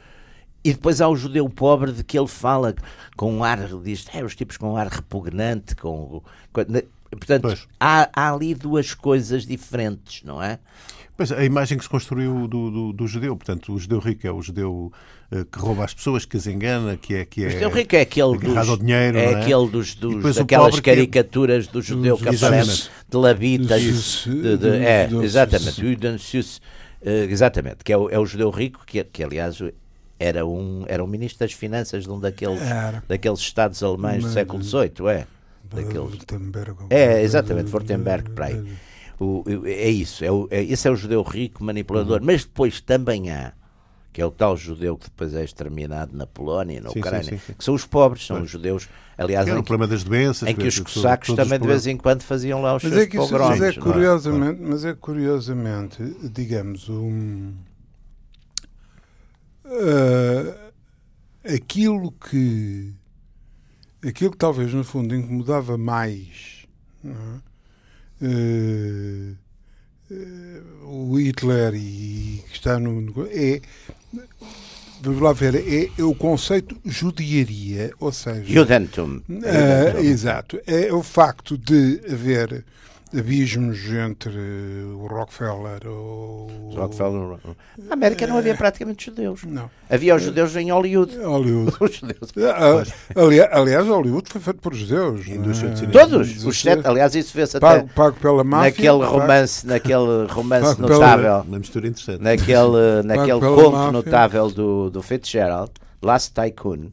Speaker 3: E depois há o judeu pobre de que ele fala com um ar, diz, é, os tipos com um ar repugnante, com. com portanto, há, há ali duas coisas diferentes, não é?
Speaker 1: Pois, a imagem que se construiu do, do, do, judeu, portanto, o judeu rico é o judeu que rouba as pessoas, que as engana, que é que é. O
Speaker 3: judeu rico é aquele dos,
Speaker 1: ao dinheiro,
Speaker 3: é,
Speaker 1: é?
Speaker 3: aquele dos, dos daquelas é caricaturas é... do judeu que aparece de labitas, de, de, é, exatamente, uh, exatamente, que é o, é o judeu rico que, que aliás era um era um ministro das finanças de um daqueles daqueles estados alemães do século XVIII, é. Daqueles... É, exatamente, Württemberg, para aí. O, é isso, é o, é, esse é o judeu rico, manipulador, uhum. mas depois também há, que é o tal judeu que depois é exterminado na Polónia, na sim, Ucrânia, sim, sim, que são os pobres, são os judeus, aliás,
Speaker 1: em, o problema das doenças,
Speaker 3: em que os cossacos também de vez em quando faziam lá os
Speaker 2: mas
Speaker 3: seus
Speaker 2: é que isso, mas é curiosamente, é? mas é curiosamente, digamos, um, uh, aquilo que aquilo que talvez no fundo incomodava mais não é? uh, o Hitler e que está no. É, vamos lá ver, é, é, o conceito judiaria, ou seja.
Speaker 3: Judentum.
Speaker 2: Uh, exato. É o facto de haver abismos entre o Rockefeller ou.
Speaker 3: Rockefeller. Na América não havia praticamente judeus.
Speaker 2: Não.
Speaker 3: Havia os judeus em Hollywood.
Speaker 2: Hollywood.
Speaker 3: os judeus.
Speaker 2: Ah, aliás, aliás, Hollywood foi feito por judeus.
Speaker 3: É? Todos. Os sete, aliás, isso vê-se até.
Speaker 2: Pago, pago pela máfia.
Speaker 3: Naquele romance, naquele romance notável.
Speaker 1: Uma mistura interessante.
Speaker 3: Naquele, naquele conto máfia. notável do, do Fitzgerald, Last Tycoon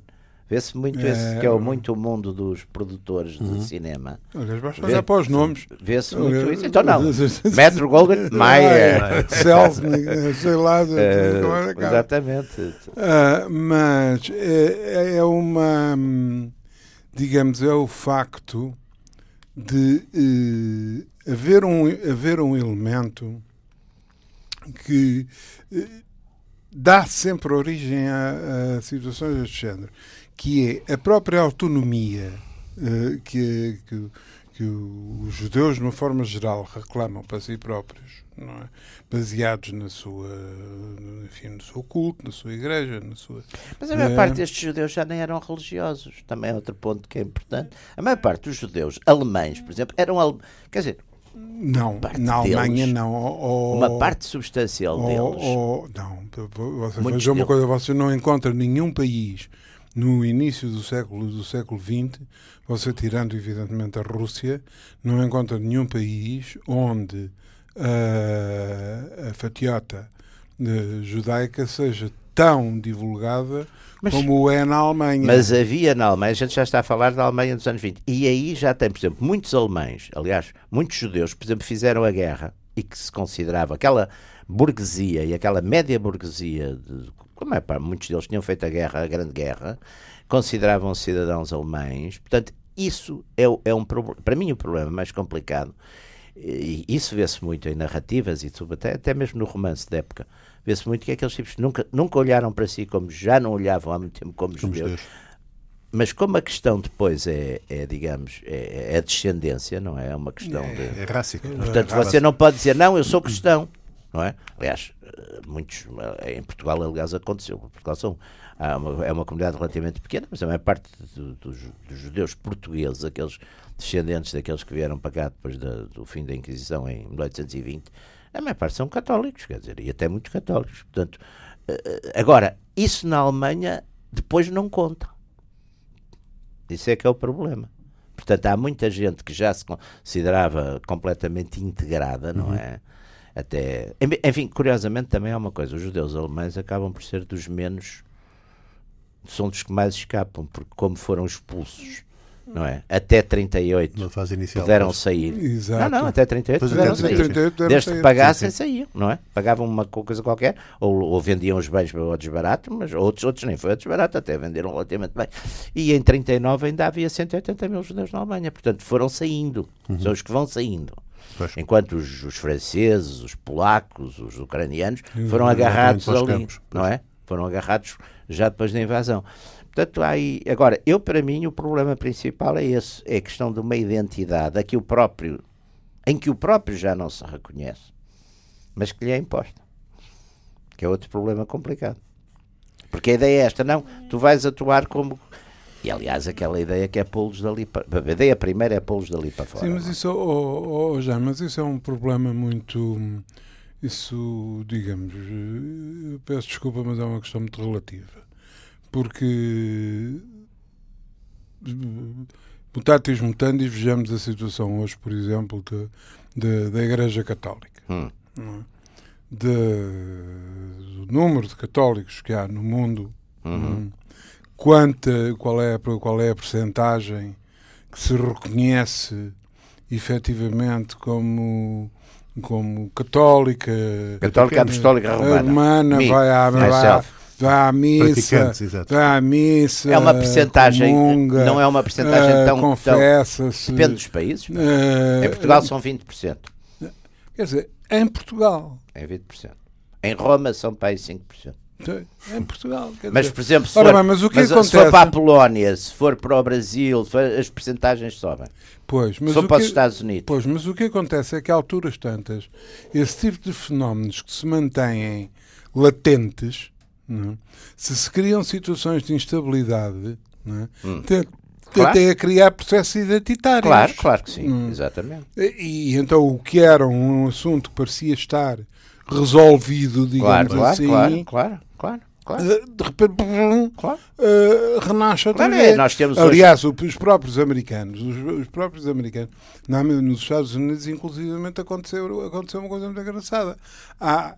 Speaker 3: Vê-se muito é, esse, que é muito o mundo dos produtores uhum. de cinema.
Speaker 2: Aliás, basta olhar para os nomes.
Speaker 3: Vê-se muito isso. Então não. Metro Golden Mayer.
Speaker 2: Selznick, sei lá. Uh,
Speaker 3: exatamente.
Speaker 2: Uh, mas é, é uma. Digamos, é o facto de uh, haver, um, haver um elemento que uh, dá sempre origem a, a situações deste género que é a própria autonomia uh, que, que, que os judeus, de uma forma geral, reclamam para si próprios, é? baseados na sua, enfim, no seu culto, na sua igreja, na sua.
Speaker 3: Mas a maior é... parte destes judeus já nem eram religiosos. Também é outro ponto que é importante. A maior parte dos judeus alemães, por exemplo, eram. Quer dizer,
Speaker 2: não, na Alemanha deles, não.
Speaker 3: Oh, uma parte substancial oh, deles.
Speaker 2: Oh, não, você veja uma coisa, você não encontra nenhum país no início do século do século XX, você tirando evidentemente a Rússia, não encontra nenhum país onde uh, a fatiota uh, judaica seja tão divulgada mas, como é na Alemanha.
Speaker 3: Mas havia na Alemanha, a gente já está a falar da Alemanha dos anos 20, e aí já tem, por exemplo, muitos alemães, aliás, muitos judeus, por exemplo, fizeram a guerra e que se considerava aquela burguesia e aquela média burguesia, de, como é, pá, muitos deles tinham feito a guerra, a grande guerra, consideravam cidadãos alemães. Portanto, isso é, é um para mim o problema mais complicado. E isso vê-se muito em narrativas e tudo, até, até mesmo no romance da época. Vê-se muito que aqueles tipos nunca, nunca olharam para si como já não olhavam há muito tempo como, como judeus. Deus. Mas como a questão depois é, é digamos, é, é, descendência, não é? É uma questão
Speaker 1: é,
Speaker 3: de.
Speaker 1: É rássica.
Speaker 3: Portanto, você não pode dizer, não, eu sou cristão, não é? Aliás, eh, muitos. Eh, em Portugal, aliás, aconteceu. Portugal são, uma, é uma comunidade relativamente pequena, mas a maior parte do, dos, dos, judeus portugueses, aqueles descendentes daqueles que vieram para cá depois da, do fim da Inquisição em 1820, a maior parte são católicos, quer dizer, e até muito católicos. Portanto, eh, agora, isso na Alemanha depois não conta. Isso é que é o problema. Portanto, há muita gente que já se considerava completamente integrada, não uhum. é? Até, enfim, curiosamente também há uma coisa: os judeus alemães acabam por ser dos menos, são dos que mais escapam, porque como foram expulsos não é? Até 38
Speaker 1: Na fase inicial,
Speaker 3: puderam mas... sair.
Speaker 2: Exato.
Speaker 3: Não, não, até 38 pois puderam sair. 38 Desde que pagassem, saíam, não é? Pagavam uma coisa qualquer, ou, ou vendiam os bens para desbarato, mas outros, outros nem foi a desbarato, até venderam relativamente bem. E em 39 ainda havia 180 mil judeus na Alemanha, portanto foram saindo, uhum. são os que vão saindo. Pois. Enquanto os, os, franceses, os polacos, os ucranianos foram agarrados ali, campos, não é? Foram agarrados já depois da invasão. Portanto, aí, agora, eu para mim o problema principal é esse, é a questão de uma identidade a que o próprio, em que o próprio já não se reconhece, mas que lhe é imposta. Que é outro problema complicado. Porque a ideia é esta, não, tu vais atuar como e aliás, aquela ideia que é pô-los dali para. A ideia primeira é pô-los dali para fora.
Speaker 2: Sim, mas isso, oh, oh, já, mas isso é um problema muito. Isso, digamos, peço desculpa, mas é uma questão muito relativa porque mutatis mutandis vejamos a situação hoje, por exemplo, de, de da Igreja Católica. Hum. É? De, do número de católicos que há no mundo, uhum. É? quanta, qual, é, qual é a percentagem que se reconhece efetivamente como como católica,
Speaker 3: católica apostólica romana,
Speaker 2: romana vai à, vai, Vá à missa, vá à missa.
Speaker 3: É uma percentagem, não é uma percentagem uh, tão.
Speaker 2: Confessa-se.
Speaker 3: Depende dos países. Uh, em Portugal são 20%.
Speaker 2: Quer dizer, em Portugal.
Speaker 3: Em 20%. Em Roma são para aí 5%.
Speaker 2: Em Portugal.
Speaker 3: mas, dizer, por exemplo, se, for, bem, mas o que mas, acontece... se for para a Polónia, se for para o Brasil, as percentagens sobem.
Speaker 2: Pois, mas
Speaker 3: Só para
Speaker 2: que,
Speaker 3: os Estados Unidos.
Speaker 2: Pois, mas o que acontece é que, a alturas tantas, esse tipo de fenómenos que se mantêm latentes não? É? Se se criam situações de instabilidade, não é? hum. Claro. até a criar processos identitários.
Speaker 3: Claro, claro que sim, hum. exatamente.
Speaker 2: E, e, então o que era um assunto que parecia estar resolvido, digamos
Speaker 3: claro,
Speaker 2: assim.
Speaker 3: Claro, claro, claro. claro.
Speaker 2: De repente claro. uh, renasce outra claro, vez. É, nós temos Aliás, hoje... os próprios americanos, os, os, próprios americanos, nos Estados Unidos, inclusivamente, aconteceu, aconteceu uma coisa muito engraçada. Há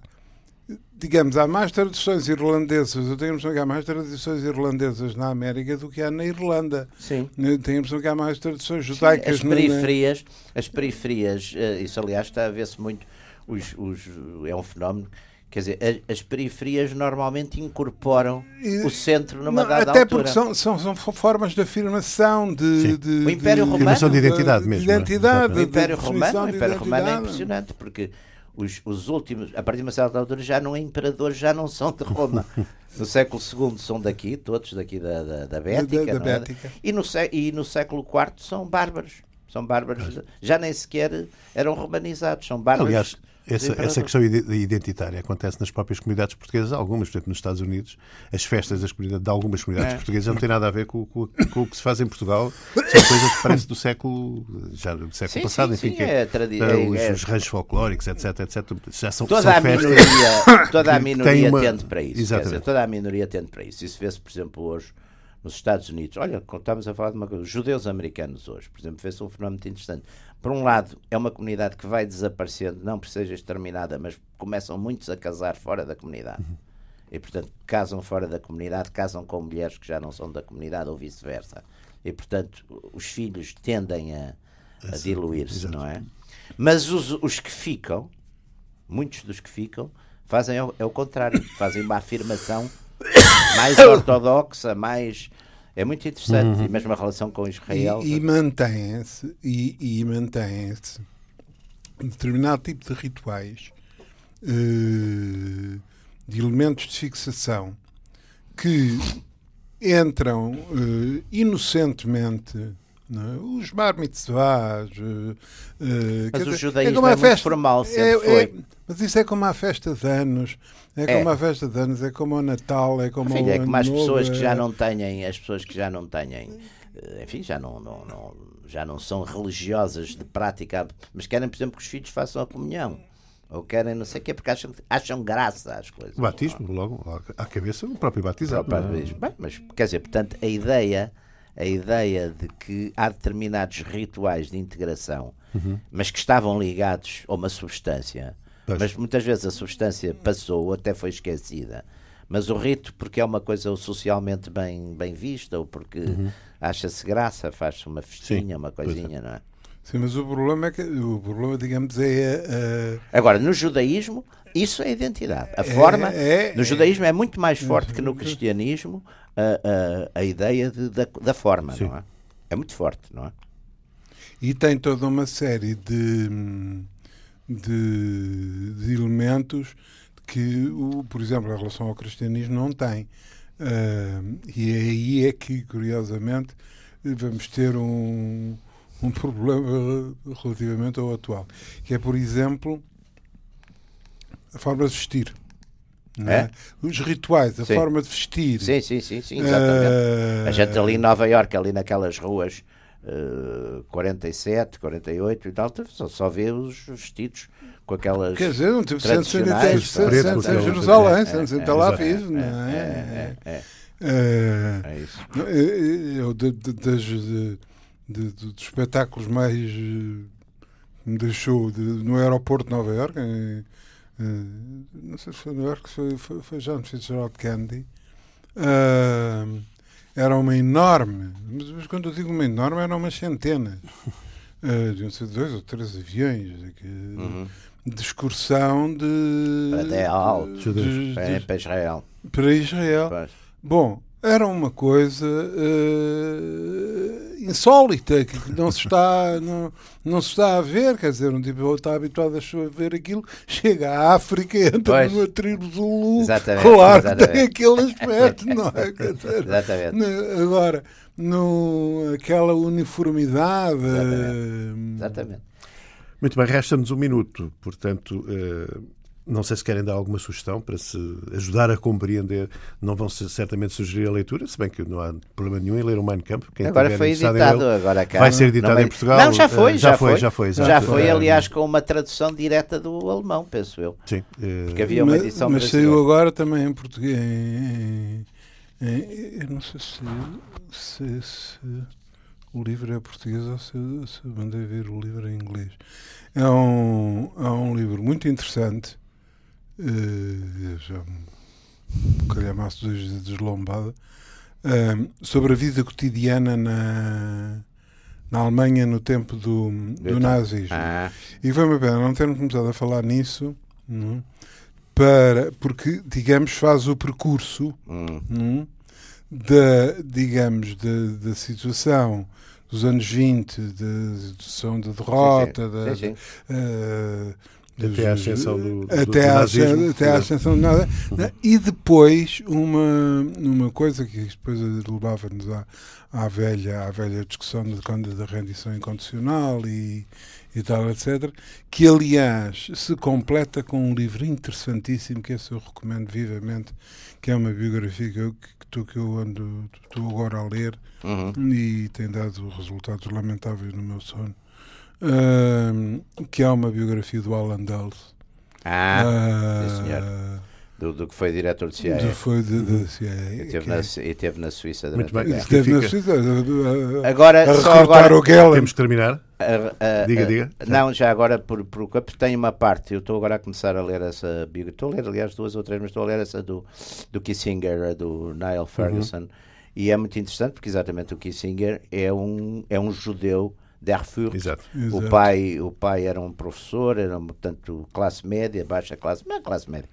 Speaker 2: digamos, há mais tradições irlandesas, eu tenho a impressão que há mais tradições irlandesas na América do que há na Irlanda.
Speaker 3: Sim.
Speaker 2: Tenho a impressão que há mais tradições judaicas.
Speaker 3: Sim, as periferias, na... as periferias, isso aliás está a ver-se muito, os, os, é um fenómeno Quer dizer, as periferias normalmente incorporam o centro numa não, dada
Speaker 2: até
Speaker 3: altura.
Speaker 2: Até porque são, são, são, formas de afirmação de, de,
Speaker 3: o Império
Speaker 2: de,
Speaker 3: Romano.
Speaker 1: De identidade mesmo.
Speaker 2: De identidade.
Speaker 3: O Império Romano, o Império Romano é impressionante porque os, os últimos, a partir de uma certa altura, já não é imperadores, já não são de Roma. No século II são daqui, todos daqui da, da, da Bética, da, da é? Bética. E, no, e no século IV são bárbaros. São bárbaros. Já nem sequer eram romanizados, são bárbaros.
Speaker 1: Aliás, essa, essa questão identitária acontece nas próprias comunidades portuguesas, algumas, por exemplo, nos Estados Unidos, as festas das comunidades, de algumas comunidades é. portuguesas não têm nada a ver com, com, com, o que se faz em Portugal. São coisas que parecem do século, já do século
Speaker 3: sim,
Speaker 1: passado,
Speaker 3: sim,
Speaker 1: enfim,
Speaker 3: sim, é, tradi-
Speaker 1: é,
Speaker 3: os,
Speaker 1: é, os ranchos folclóricos, etc, etc. Já são,
Speaker 3: toda
Speaker 1: são
Speaker 3: a
Speaker 1: festas
Speaker 3: minoria, toda a minoria
Speaker 1: uma...
Speaker 3: tende para isso.
Speaker 1: Exatamente.
Speaker 3: Dizer, toda a minoria tende para isso. Isso vê-se, por exemplo, hoje nos Estados Unidos. Olha, estamos a falar de uma coisa, os judeus americanos hoje, por exemplo, vê-se um fenómeno muito interessante. Por um lado, é uma comunidade que vai desaparecendo, não por seja exterminada, mas começam muitos a casar fora da comunidade. Uhum. E, portanto, casam fora da comunidade, casam com mulheres que já não são da comunidade ou vice-versa. E, portanto, os filhos tendem a, a diluir-se, não é? Mas os, os que ficam, muitos dos que ficam, fazem é o, é o contrário, fazem uma afirmação mais ortodoxa, mais é muito interessante, uhum. e mesmo a relação com Israel.
Speaker 2: E, e mantém-se e, mantém-se determinado tipo de rituais, uh, de elementos de fixação que entram uh, inocentemente é? os bar mitzvahs. Uh,
Speaker 3: mas o judaísmo é, é muito formal, sempre é, foi.
Speaker 2: É, mas isso é como a festa de anos. É, é, como a festa de anos, é como o Natal, é como
Speaker 3: Filho,
Speaker 2: o
Speaker 3: é como as pessoas que já
Speaker 2: é-
Speaker 3: não têm, as pessoas que já não têm, eh, enfim, já não, não, não, já não são religiosas de prática, mas querem, por exemplo, que os filhos façam a comunhão. Ou querem não sei o quê, porque acham, acham graça às coisas.
Speaker 1: O batismo, logo, à cabeça, o próprio batismo.
Speaker 3: Bem, mas, quer dizer, portanto, a ideia, a ideia de que há determinados rituais de integração, uhum. mas que estavam ligados a uma substância, Pois. Mas muitas vezes a substância passou ou até foi esquecida. Mas o rito, porque é uma coisa socialmente bem, bem vista, ou porque uhum. acha-se graça, faz-se uma festinha, Sim, uma coisinha, é. não é?
Speaker 2: Sim, mas o problema é que o problema, digamos, é.
Speaker 3: Uh... Agora, no judaísmo, isso é identidade. A é, forma. É, no judaísmo é muito mais forte que no cristianismo a, a, a ideia de, da, da forma, Sim. não é? É muito forte, não é?
Speaker 2: E tem toda uma série de de, de elementos que, o, por exemplo, em relação ao cristianismo não tem. Uh, e aí é que, curiosamente, vamos ter um, um problema relativamente ao atual, que é, por exemplo, a forma de vestir. É? É? Os rituais, a sim. forma de vestir.
Speaker 3: Sim, sim, sim, sim exatamente. Uh... A gente ali em Nova Iorque, ali naquelas ruas uh, 47, 48 e tal, só, só vê os vestidos com aquelas.
Speaker 2: Quer dizer, não tive centro em Jerusalém, centro em Tel Aviv, não é?
Speaker 3: É, é,
Speaker 2: é. isso. Eu, de, de, de, de, dos espetáculos mais. Eh, me deixou no aeroporto de Nova Iorque, em, não sei se foi Nova Iorque, foi, foi, foi John Fitzgerald Kennedy. Uh, era uma enorme, mas, mas, quando eu digo uma enorme, eram umas centenas. Uh, deviam ser dois ou três aviões que, uhum. de excursão de.
Speaker 3: Para, de, de, de, para Israel.
Speaker 2: Para Israel. Pois. Bom, era uma coisa uh, insólita que não se está não, não se está a ver quer dizer um tipo está habituado a ver aquilo chega à África entra pois. numa tribo Zulu exatamente, claro exatamente. tem aquele aspecto não é quer dizer,
Speaker 3: exatamente.
Speaker 2: agora no aquela uniformidade
Speaker 3: exatamente, exatamente.
Speaker 1: muito bem resta-nos um minuto portanto uh não sei se querem dar alguma sugestão para se ajudar a compreender. Não vão certamente sugerir a leitura, se bem que não há problema nenhum em ler o Mein Kampf.
Speaker 3: Quem agora foi editado, agora cá,
Speaker 1: vai ser editado não, em Portugal.
Speaker 3: Não, já foi,
Speaker 1: eh,
Speaker 3: já, já foi,
Speaker 1: já foi,
Speaker 3: já foi, já foi aliás, com uma tradução direta do alemão, penso eu.
Speaker 1: Sim.
Speaker 3: Eh, Porque havia uma edição
Speaker 2: Mas, mas saiu agora também em português. Em, em, eu não sei se, se, se, o livro é português ou se, se mandei ver o livro em inglês. É um, é um livro muito interessante uh, já um calhamaço de deslombada, uh, sobre a vida cotidiana na, na Alemanha no tempo do, do nazismo. Ah. E foi uma pena não termos começado a falar nisso, não? É? para, porque, digamos, faz o percurso hum. É? da, digamos, da, da situação dos anos 20, da situação da derrota, sim, sim. Da, sim, uh,
Speaker 1: Até à ascensão do, do,
Speaker 2: até,
Speaker 1: do nazismo.
Speaker 2: até à ascensão de nada. E depois uma, uma coisa que depois levava-nos à, à, velha, à velha discussão da, da rendição incondicional e, e tal, etc. Que, aliás, se completa com um livro interessantíssimo, que esse eu recomendo vivamente, que é uma biografia que eu, que, que eu ando, estou agora a ler uhum. e tem dado resultados lamentáveis no meu sono. Uh, que é uma biografia do Alan Dulles.
Speaker 3: Ah, uh, senhor. Do, do, que foi diretor de CIA.
Speaker 2: Do foi de, de CIA.
Speaker 3: E teve, na, e teve na Suíça
Speaker 1: Muito bem.
Speaker 2: Esteve na Suíça. A,
Speaker 3: agora,
Speaker 2: a
Speaker 3: só agora,
Speaker 2: o.
Speaker 1: Temos que terminar. Uh, uh,
Speaker 3: diga, diga. Não, já agora, por, por, porque tem uma parte. Eu estou agora a começar a ler essa biografia. Estou a ler, aliás, duas ou três, mas estou a ler essa do, do Kissinger, do Niall Ferguson. Uhum. E é muito interessante porque exatamente o Kissinger é um, é um judeu de Erfurt.
Speaker 1: Exato.
Speaker 3: O pai, o pai era um professor, era portanto classe média, baixa classe, não classe média.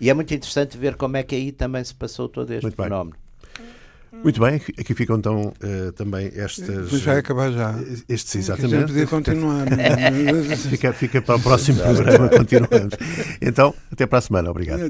Speaker 3: E é muito interessante ver como é que aí também se passou todo este muito fenómeno.
Speaker 1: Bem. Muito bem, aqui ficam então uh, também estas.
Speaker 2: Mas vai acabar já.
Speaker 1: Estes, exatamente. Já
Speaker 2: podia continuar.
Speaker 1: fica, fica para o próximo programa, continuamos. Então, até para a semana. Obrigado.